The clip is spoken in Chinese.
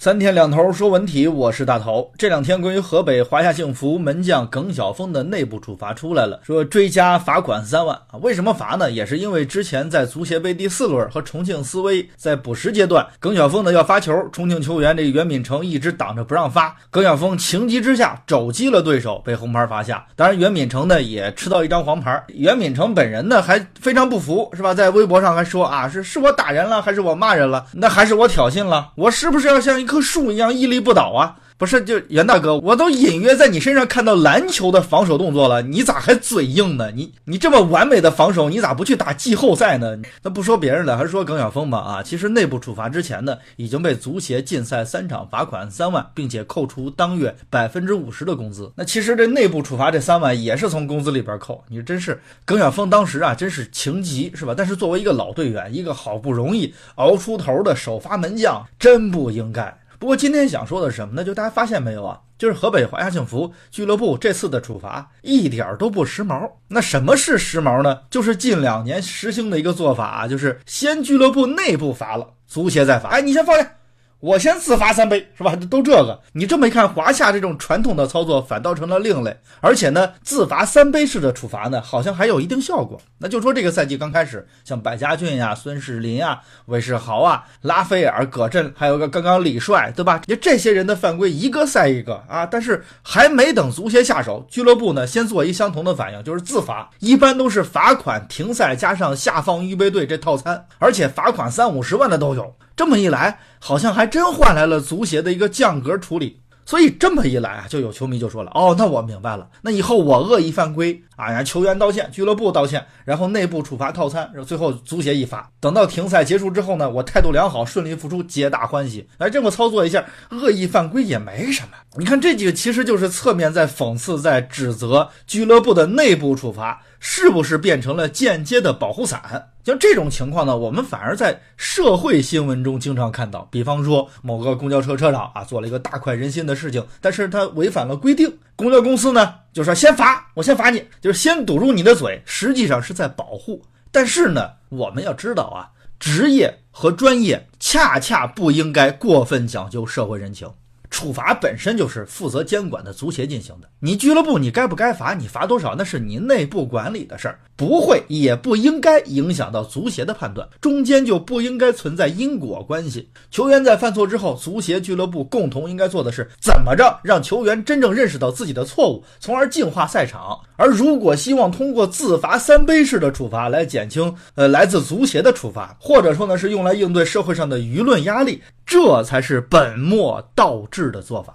三天两头说文体，我是大头。这两天关于河北华夏幸福门将耿晓峰的内部处罚出来了，说追加罚款三万啊。为什么罚呢？也是因为之前在足协杯第四轮和重庆斯威在补时阶段，耿晓峰呢要发球，重庆球员这袁敏成一直挡着不让发，耿晓峰情急之下肘击了对手，被红牌罚下。当然袁敏成呢也吃到一张黄牌。袁敏成本人呢还非常不服，是吧？在微博上还说啊，是是我打人了，还是我骂人了？那还是我挑衅了？我是不是要像一个？棵树一样屹立不倒啊！不是，就袁大哥，我都隐约在你身上看到篮球的防守动作了，你咋还嘴硬呢？你你这么完美的防守，你咋不去打季后赛呢？那不说别人了，还是说耿晓峰吧啊！其实内部处罚之前呢，已经被足协禁赛三场，罚款三万，并且扣除当月百分之五十的工资。那其实这内部处罚这三万也是从工资里边扣。你真是耿晓峰当时啊，真是情急是吧？但是作为一个老队员，一个好不容易熬出头的首发门将，真不应该。不过今天想说的是什么呢？就大家发现没有啊？就是河北华夏幸福俱乐部这次的处罚一点都不时髦。那什么是时髦呢？就是近两年实行的一个做法啊，就是先俱乐部内部罚了，足协再罚。哎，你先放下。我先自罚三杯，是吧？都这个，你这么一看，华夏这种传统的操作反倒成了另类。而且呢，自罚三杯式的处罚呢，好像还有一定效果。那就说这个赛季刚开始，像百家俊呀、孙世林啊、韦世豪啊、拉斐尔、葛振，还有个刚刚李帅，对吧？就这些人的犯规一个赛一个啊。但是还没等足协下手，俱乐部呢先做一相同的反应，就是自罚，一般都是罚款、停赛加上下放预备队这套餐，而且罚款三五十万的都有。这么一来，好像还真换来了足协的一个降格处理。所以这么一来啊，就有球迷就说了：“哦，那我明白了，那以后我恶意犯规啊，让球员道歉，俱乐部道歉，然后内部处罚套餐，最后足协一罚，等到停赛结束之后呢，我态度良好，顺利复出，皆大欢喜。来这么操作一下，恶意犯规也没什么。你看这几个其实就是侧面在讽刺，在指责俱乐部的内部处罚。”是不是变成了间接的保护伞？像这种情况呢，我们反而在社会新闻中经常看到。比方说，某个公交车车长啊，做了一个大快人心的事情，但是他违反了规定，公交公司呢就说先罚，我先罚你，就是先堵住你的嘴，实际上是在保护。但是呢，我们要知道啊，职业和专业恰恰不应该过分讲究社会人情。处罚本身就是负责监管的足协进行的，你俱乐部你该不该罚，你罚多少那是你内部管理的事儿，不会也不应该影响到足协的判断，中间就不应该存在因果关系。球员在犯错之后，足协俱乐部共同应该做的是怎么着让球员真正认识到自己的错误，从而净化赛场。而如果希望通过自罚三杯式的处罚来减轻呃来自足协的处罚，或者说呢是用来应对社会上的舆论压力。这才是本末倒置的做法。